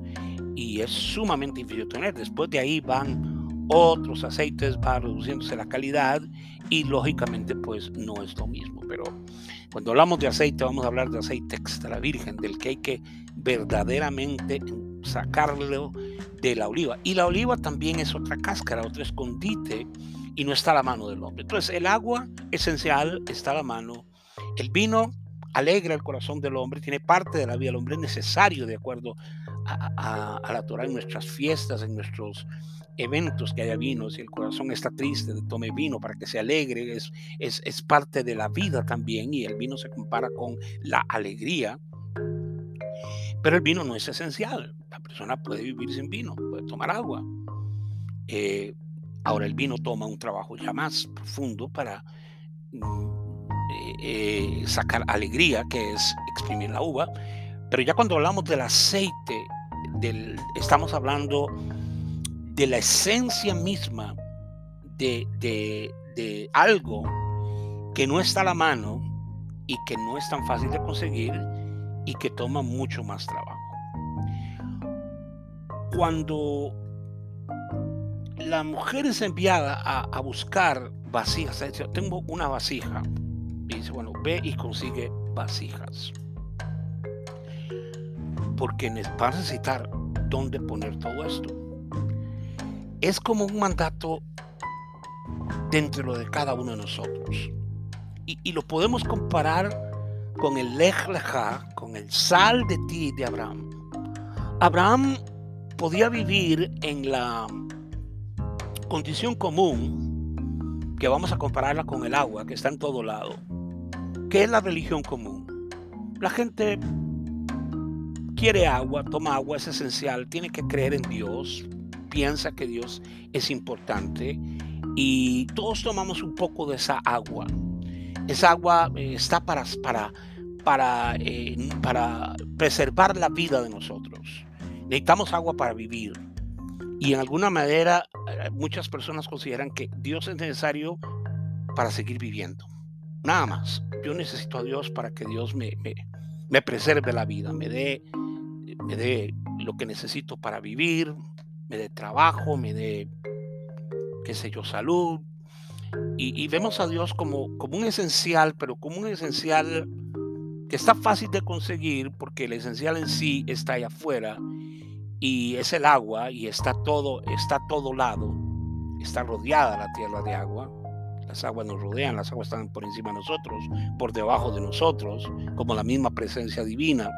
y es sumamente difícil de tener. Después de ahí van otros aceites, va reduciéndose la calidad y lógicamente pues no es lo mismo. Pero cuando hablamos de aceite vamos a hablar de aceite extra virgen, del que hay que verdaderamente sacarlo de la oliva. Y la oliva también es otra cáscara, otro escondite, y no está a la mano del hombre. Entonces, el agua esencial está a la mano. El vino alegra el corazón del hombre, tiene parte de la vida del hombre, necesario de acuerdo a, la Torah en nuestras fiestas, en nuestros eventos que haya vino. Si el corazón está triste, tome vino para que se alegre. Es, es, es parte de la vida también y el vino se compara con la alegría. Pero el vino no es esencial. La persona puede vivir sin vino, puede tomar agua. Eh, ahora el vino toma un trabajo ya más profundo para mm, eh, sacar alegría, que es exprimir la uva. Pero ya cuando hablamos del aceite, estamos hablando de la esencia misma de, algo que no está a la mano y que no es tan fácil de conseguir y que toma mucho más trabajo. Cuando la mujer es enviada a, buscar vasijas, tengo una vasija, dice, bueno, ve y consigue vasijas. Porque va a necesitar dónde poner todo esto. Es como un mandato dentro de cada uno de nosotros. Y, lo podemos comparar con el Lech Lecha, con el sal de ti de Abraham. Abraham podía vivir en la condición común, que vamos a compararla con el agua, que está en todo lado, que es la religión común. La gente quiere agua, toma agua, es esencial, tiene que creer en Dios, piensa que Dios es importante y todos tomamos un poco de esa agua. Esa agua eh, está para, para, para, eh, para preservar la vida de nosotros. Necesitamos agua para vivir. Y en alguna manera eh, muchas personas consideran que Dios es necesario para seguir viviendo. Nada más. Yo necesito a Dios para que Dios me, me, me preserve la vida, me dé, me dé lo que necesito para vivir, me dé trabajo, me dé qué sé yo, salud. Y, vemos a Dios como, como un esencial, pero como un esencial que está fácil de conseguir porque el esencial en sí está allá afuera y es el agua y está todo, está todo lado, está rodeada la tierra de agua. Las aguas nos rodean, las aguas están por encima de nosotros, por debajo de nosotros, como la misma presencia divina.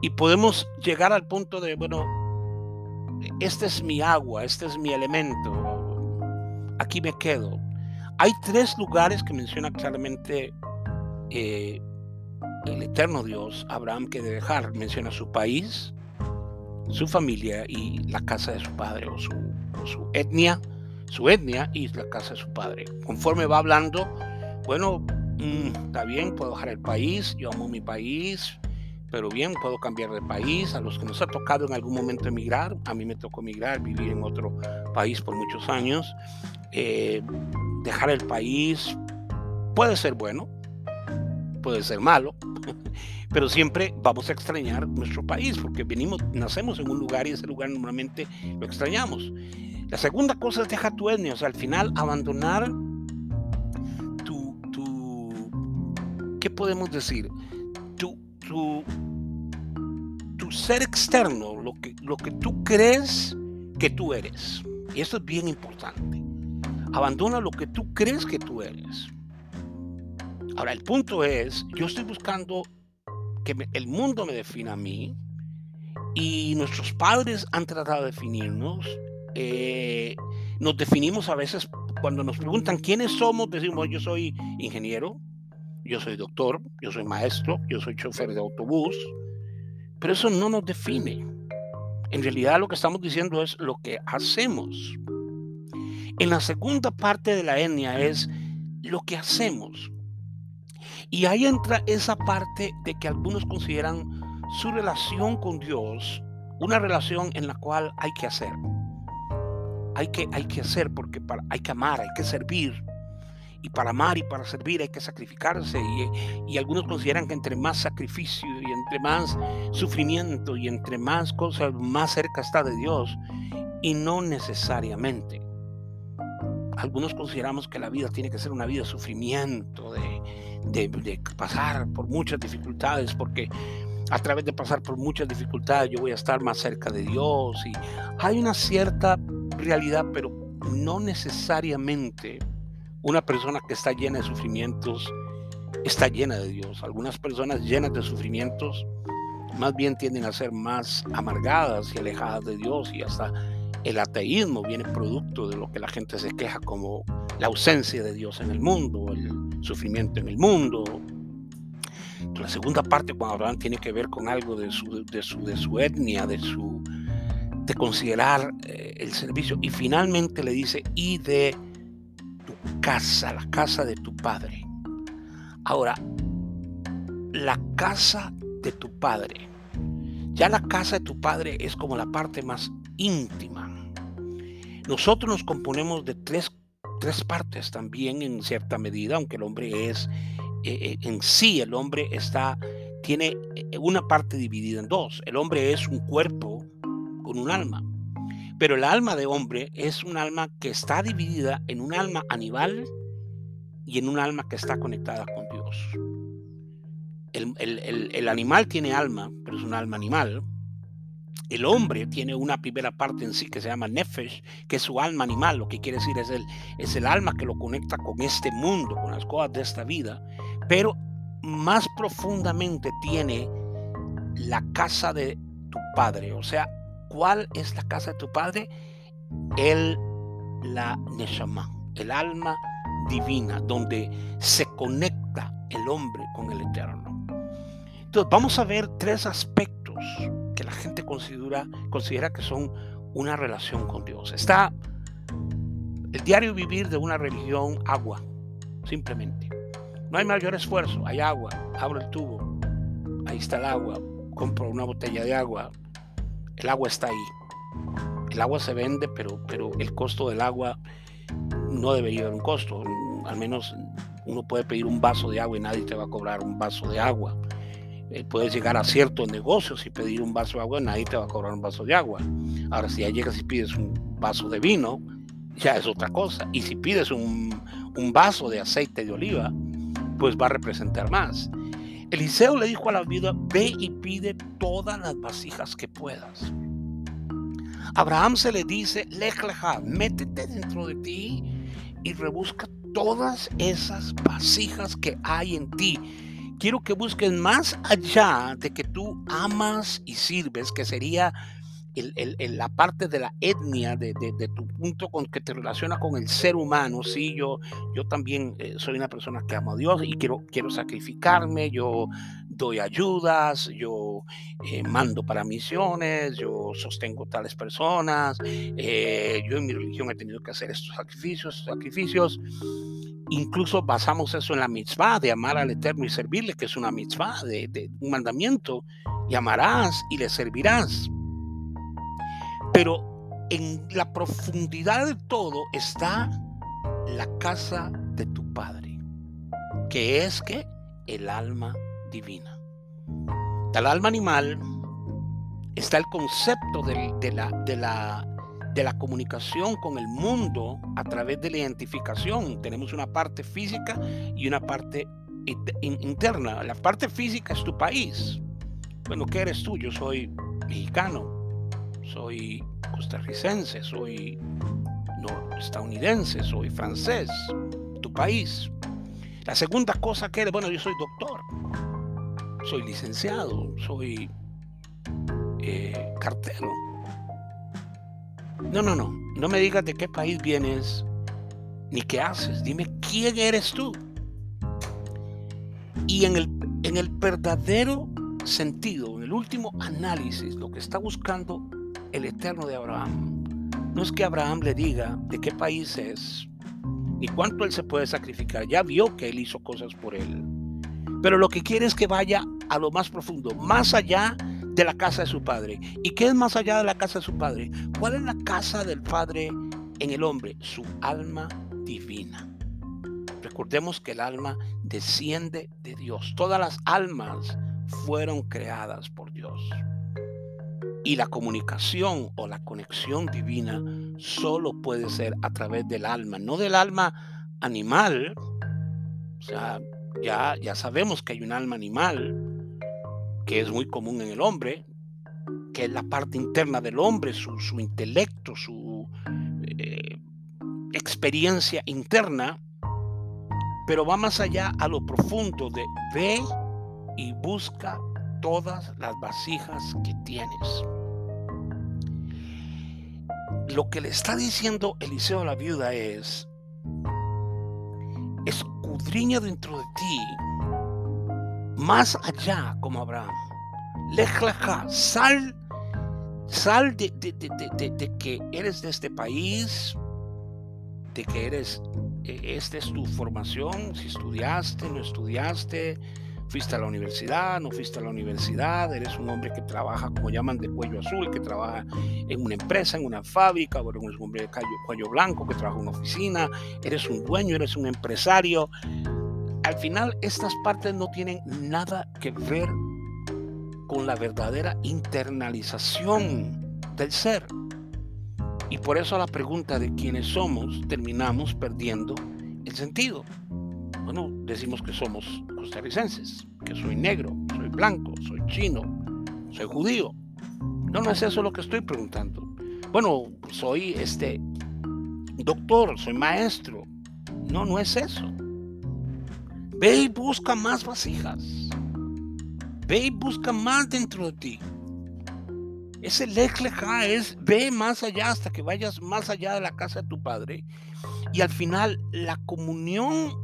Y podemos llegar al punto de, bueno, este es mi agua, este es mi elemento, aquí me quedo. Hay tres lugares que menciona claramente eh, el eterno Dios, Abraham, que debe dejar. Menciona su país, su familia y la casa de su padre, o su, su etnia, su etnia y la casa de su padre. Conforme va hablando, bueno, mm, está bien, puedo dejar el país, yo amo mi país, pero bien, puedo cambiar de país. A los que nos ha tocado en algún momento emigrar, a mí me tocó emigrar, vivir en otro país por muchos años. Eh, dejar el país puede ser bueno, puede ser malo, pero siempre vamos a extrañar nuestro país porque venimos, nacemos en un lugar y ese lugar normalmente lo extrañamos. La segunda cosa es dejar tu etnia, o sea, al final abandonar tu, tu ¿qué podemos decir? Tu, tu, tu ser externo, lo que, lo que tú crees que tú eres. Y eso es bien importante. Abandona lo que tú crees que tú eres. Ahora, el punto es, yo estoy buscando que el mundo me defina a mí y nuestros padres han tratado de definirnos. Eh, nos definimos a veces cuando nos preguntan quiénes somos, decimos yo soy ingeniero, yo soy doctor, yo soy maestro, yo soy chofer de autobús, pero eso no nos define. En realidad lo que estamos diciendo es lo que hacemos. En la segunda parte de la etnia es lo que hacemos. Y ahí entra esa parte de que algunos consideran su relación con Dios una relación en la cual hay que hacer. Hay que, hay que hacer porque hay que amar, hay que servir, y para amar y para servir hay que sacrificarse. Y, y, algunos consideran que entre más sacrificio y entre más sufrimiento y entre más cosas más cerca está de Dios. Y no necesariamente. Algunos consideramos que la vida tiene que ser una vida de sufrimiento, de, de, de pasar por muchas dificultades, porque a través de pasar por muchas dificultades yo voy a estar más cerca de Dios. Y hay una cierta realidad, pero no necesariamente una persona que está llena de sufrimientos está llena de Dios. Algunas personas llenas de sufrimientos más bien tienden a ser más amargadas y alejadas de Dios y hasta el ateísmo viene producto de lo que la gente se queja como la ausencia de Dios en el mundo, el sufrimiento en el mundo. La segunda parte, cuando Abraham tiene que ver con algo de su, de su, de su etnia, de, su, de considerar eh, el servicio, y finalmente le dice, y de casa, la casa de tu padre. Ahora, la casa de tu padre. Ya la casa de tu padre es como la parte más íntima. Nosotros nos componemos de tres, tres partes también en cierta medida, aunque el hombre es eh, en sí el hombre está, tiene una parte dividida en dos. El hombre es un cuerpo con un alma. Pero el alma de hombre es un alma que está dividida en un alma animal y en un alma que está conectada con Dios. El, animal tiene alma, pero es un alma animal. El hombre tiene una primera parte en sí que se llama nefesh, que es su alma animal, lo que quiere decir es el, es el alma que lo conecta con este mundo, con las cosas de esta vida, pero más profundamente tiene la casa de tu padre, o sea, ¿Cuál es la casa de tu padre? El, la Neshama, el alma divina, donde se conecta el hombre con el Eterno. Entonces, vamos a ver tres aspectos que la gente considera, considera que son una relación con Dios. Está el diario vivir de una religión, agua, simplemente. No hay mayor esfuerzo, hay agua, abro el tubo, ahí está el agua, compro una botella de agua, el agua está ahí. El agua se vende, pero, pero el costo del agua no debería haber un costo. Al menos uno puede pedir un vaso de agua y nadie te va a cobrar un vaso de agua. Eh, puedes llegar a ciertos negocios y pedir un vaso de agua y nadie te va a cobrar un vaso de agua. Ahora, si ya llegas y pides un vaso de vino, ya es otra cosa. Y si pides un, un vaso de aceite de oliva, pues va a representar más. Eliseo le dijo a la viuda, ve y pide todas las vasijas que puedas. Abraham se le dice, lejleja, métete dentro de ti y rebusca todas esas vasijas que hay en ti. Quiero que busques más allá de que tú amas y sirves, que sería la parte de la etnia, de, tu punto con que te relaciona con el ser humano, sí, yo, yo también eh, soy una persona que amo a Dios y quiero, quiero sacrificarme, yo doy ayudas, yo eh, mando para misiones, yo sostengo tales personas, eh, yo en mi religión he tenido que hacer estos sacrificios, sacrificios. Incluso basamos eso en la mitzvah de amar al Eterno y servirle, que es una mitzvah, de, de un mandamiento, y amarás y le servirás. Pero en la profundidad de todo está la casa de tu Padre, que es que el alma divina. Del alma animal está el concepto de, la, de, la, de la comunicación con el mundo a través de la identificación. Tenemos una parte física y una parte interna. La parte física es tu país. Bueno, ¿qué eres tú? Yo soy mexicano soy costarricense, soy estadounidense, soy francés, tu país. La segunda cosa que eres, bueno, yo soy doctor, soy licenciado, soy eh, cartero. No, no, no, no me digas de qué país vienes ni qué haces, dime quién eres tú. Y en el, en el verdadero sentido, en el último análisis, lo que está buscando el eterno de Abraham. No es que Abraham le diga de qué país es, ni cuánto él se puede sacrificar. Ya vio que él hizo cosas por él. Pero lo que quiere es que vaya a lo más profundo, más allá de la casa de su padre. ¿Y qué es más allá de la casa de su padre? ¿Cuál es la casa del padre en el hombre? Su alma divina. Recordemos que el alma desciende de Dios. Todas las almas fueron creadas por Dios. Y la comunicación o la conexión divina solo puede ser a través del alma, no del alma animal. O sea, ya, ya sabemos que hay un alma animal que es muy común en el hombre, que es la parte interna del hombre, su, intelecto, su eh, experiencia interna, pero va más allá a lo profundo de ve y busca todas las vasijas que tienes. Lo que le está diciendo Eliseo a la viuda es, escudriña dentro de ti, más allá como Abraham. Lejlaja, sal, sal de, de, que eres de este país, de que eres, e, esta es tu formación, si estudiaste, no estudiaste, fuiste a la universidad, no fuiste a la universidad, eres un hombre que trabaja, como llaman, de cuello azul, que trabaja en una empresa, en una fábrica, o eres un hombre de cuello, blanco que trabaja en una oficina, eres un dueño, eres un empresario. al final estas partes no tienen nada que ver con la verdadera internalización del ser. Y por eso la pregunta de quiénes somos terminamos perdiendo el sentido. Bueno, decimos que somos costarricenses, que soy negro, soy blanco, soy chino, soy judío. No, no es eso lo que estoy preguntando. Bueno, soy este doctor, soy maestro. No, no es eso. Ve y busca más vasijas. Ve y busca más dentro de ti. Ese lejleja es ve más allá hasta que vayas más allá de la casa de tu padre. Y al final, la comunión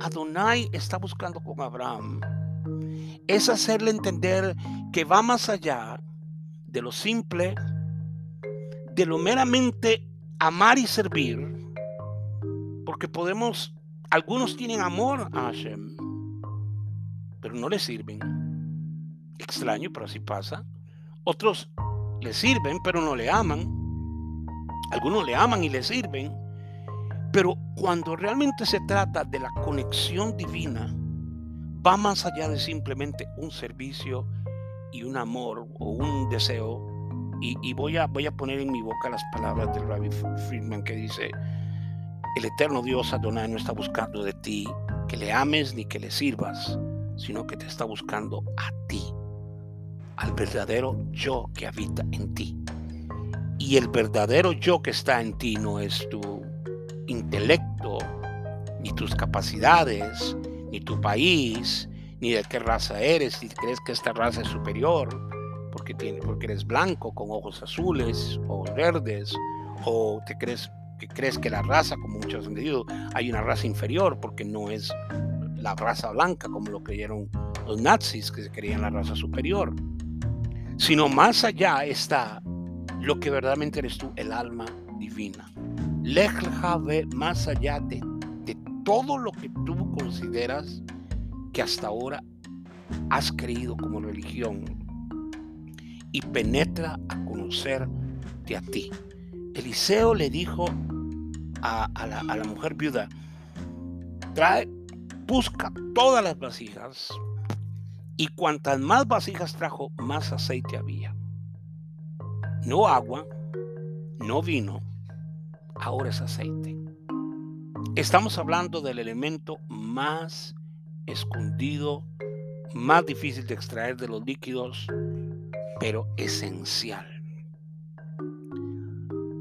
Adonai está buscando con Abraham es hacerle entender que va más allá de lo simple, de lo meramente amar y servir, porque podemos, algunos tienen amor a Hashem, pero no le sirven. Extraño, pero así pasa. Otros le sirven, pero no le aman. Algunos le aman y le sirven. Pero cuando realmente se trata de la conexión divina, va más allá de simplemente un servicio y un amor o un deseo. Y, voy, a, voy a poner en mi boca las palabras del Rabbi Friedman que dice, el eterno Dios Adonai no está buscando de ti que le ames ni que le sirvas, sino que te está buscando a ti al verdadero yo que habita en ti. Y el verdadero yo que está en ti no es tu intelecto, ni tus capacidades, ni tu país, ni de qué raza eres, si crees que esta raza es superior, porque, tiene, porque eres blanco con ojos azules o verdes, o te crees que crees que la raza, como muchos han dicho, hay una raza inferior porque no es la raza blanca como lo creyeron los nazis que se creían la raza superior sino más allá está lo que verdaderamente eres tú, el alma divina. Ve más allá de, de todo lo que tú consideras que hasta ahora has creído como religión y penetra a conocerte a ti. Eliseo le dijo a, a la mujer viuda, trae, busca todas las vasijas y cuantas más vasijas trajo, más aceite había. No agua, no vino, ahora es aceite. Estamos hablando del elemento más escondido, más difícil de extraer de los líquidos, pero esencial.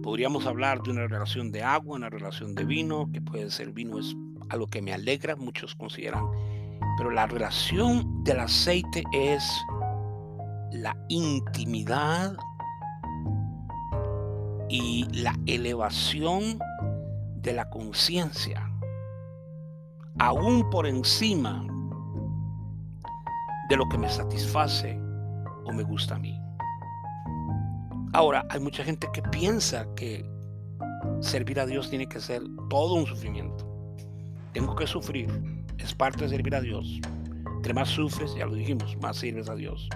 Podríamos hablar de una relación de agua, una relación de vino, que puede ser vino es algo que me alegra, muchos consideran pero la relación del aceite es la intimidad y la elevación de la conciencia, aún por encima de lo que me satisface o me gusta a mí. Ahora, hay mucha gente que piensa que servir a Dios tiene que ser todo un sufrimiento. Tengo que sufrir es parte de servir a Dios. Entre más sufres, ya lo dijimos, más sirves a Dios.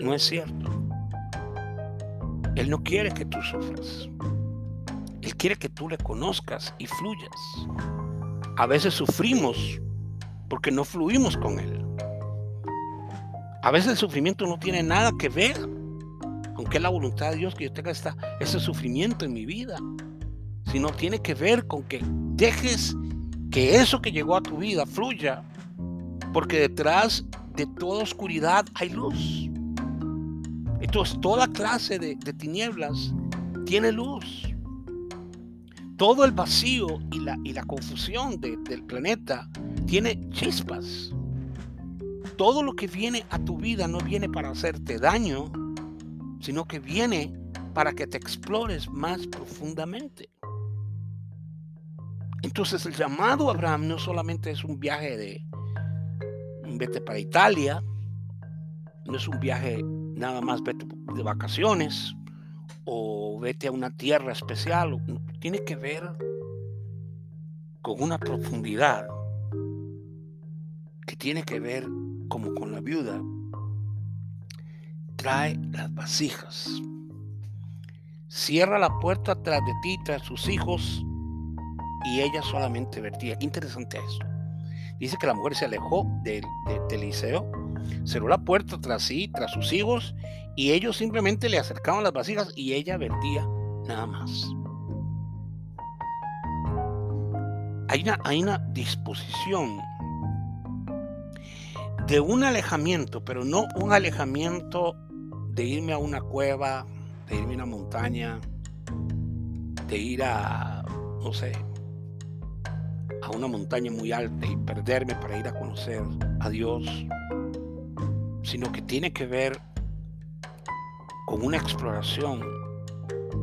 No es cierto. Él no quiere que tú sufras. Él quiere que tú le conozcas y fluyas. A veces sufrimos porque no fluimos con Él. A veces el sufrimiento no tiene nada que ver, aunque es la voluntad de Dios que yo tenga esta, ese sufrimiento en mi vida, sino tiene que ver con que dejes que eso que llegó a tu vida fluya, porque detrás de toda oscuridad hay luz. Entonces toda clase de, tinieblas tiene luz. Todo el vacío y la, y la confusión del planeta tiene chispas. Todo lo que viene a tu vida no viene para hacerte daño, sino que viene para que te explores más profundamente. Entonces el llamado a Abraham no solamente es un viaje de vete para Italia, no es un viaje nada más vete de vacaciones o vete a una tierra especial, tiene que ver con una profundidad que tiene que ver como con la viuda. Trae las vasijas. Cierra la puerta tras de ti, tras sus hijos y ella solamente vertía. Qué interesante eso. dice que la mujer se alejó de, Eliseo, cerró la puerta tras sí, tras sus hijos, y ellos simplemente le acercaban las vasijas y ella vertía nada más. Hay una, hay una disposición de un alejamiento, pero no un alejamiento de irme a una cueva, de irme a una montaña, de ir a, no sé, a una montaña muy alta y perderme para ir a conocer a Dios, sino que tiene que ver con una exploración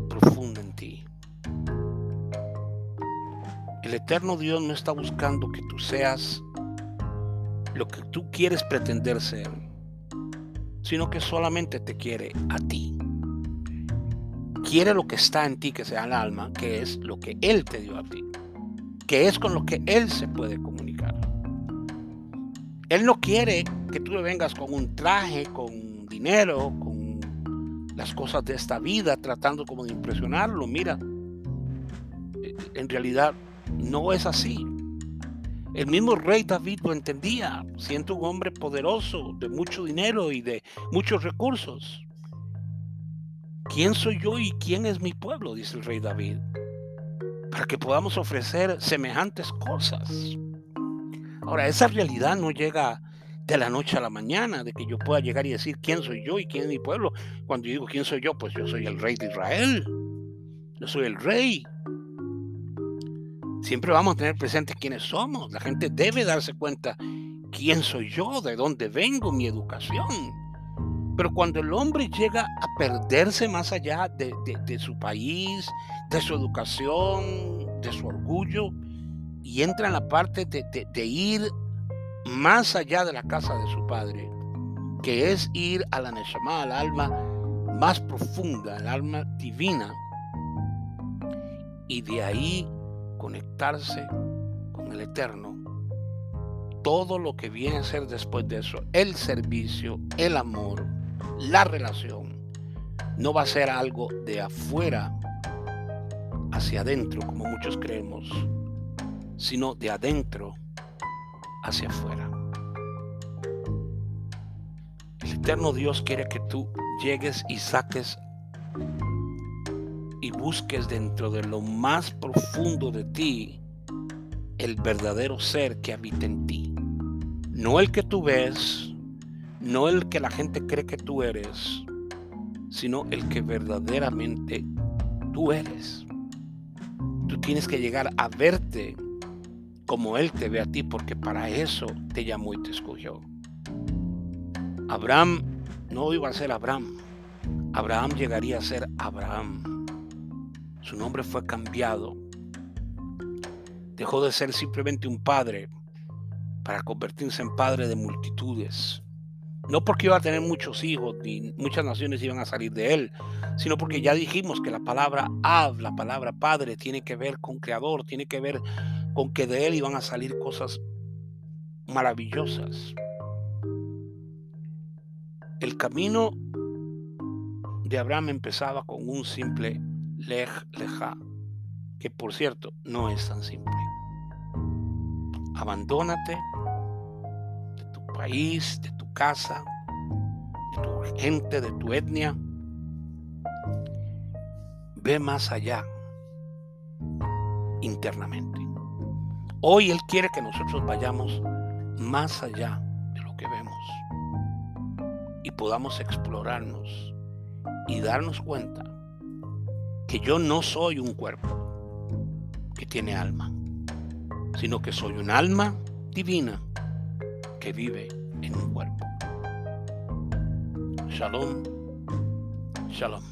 profunda en ti. El eterno Dios no está buscando que tú seas lo que tú quieres pretender ser, sino que solamente te quiere a ti. Quiere lo que está en ti, que sea el alma, que es lo que Él te dio a ti, que es con lo que Él se puede comunicar. Él no quiere que tú vengas con un traje, con dinero, con las cosas de esta vida, tratando como de impresionarlo. Mira, en realidad no es así. El mismo rey David lo entendía, siendo un hombre poderoso, de mucho dinero y de muchos recursos. ¿Quién soy yo y quién es mi pueblo? dice el rey David, para que podamos ofrecer semejantes cosas. Ahora, esa realidad no llega de la noche a la mañana, de que yo pueda llegar y decir quién soy yo y quién es mi pueblo. Cuando digo quién soy yo, pues yo soy el rey de Israel. Yo soy el rey. Siempre vamos a tener presente quiénes somos. La gente debe darse cuenta quién soy yo, de dónde vengo, mi educación. Pero cuando el hombre llega a perderse más allá de, su país, de su educación, de su orgullo, y entra en la parte de, ir más allá de la casa de su padre, que es ir a la Neshama, al alma más profunda, al alma divina, y de ahí conectarse con el Eterno, todo lo que viene a ser después de eso, el servicio, el amor, la relación, no va a ser algo de afuera hacia adentro, como muchos creemos, sino de adentro hacia afuera. El eterno Dios quiere que tú llegues y saques y busques dentro de lo más profundo de ti el verdadero ser que habita en ti. No el que tú ves, no el que la gente cree que tú eres, sino el que verdaderamente tú eres. Tú tienes que llegar a verte como Él te ve a ti, porque para eso te llamó y te escogió. Abraham no iba a ser Abraham. Abraham llegaría a ser Abraham. Su nombre fue cambiado. Dejó de ser simplemente un padre para convertirse en padre de multitudes. No porque iba a tener muchos hijos ni muchas naciones iban a salir de él, sino porque ya dijimos que la palabra Ab, la palabra padre, tiene que ver con creador, tiene que ver con que de él iban a salir cosas maravillosas. El camino de Abraham empezaba con un simple lej leja, que por cierto no es tan simple. Abandónate de tu país, de tu casa, de tu gente, de tu etnia. Ve más allá internamente. Hoy Él quiere que nosotros vayamos más allá de lo que vemos y podamos explorarnos y darnos cuenta que yo no soy un cuerpo que tiene alma, sino que soy un alma divina que vive en un cuerpo. Shalom, shalom.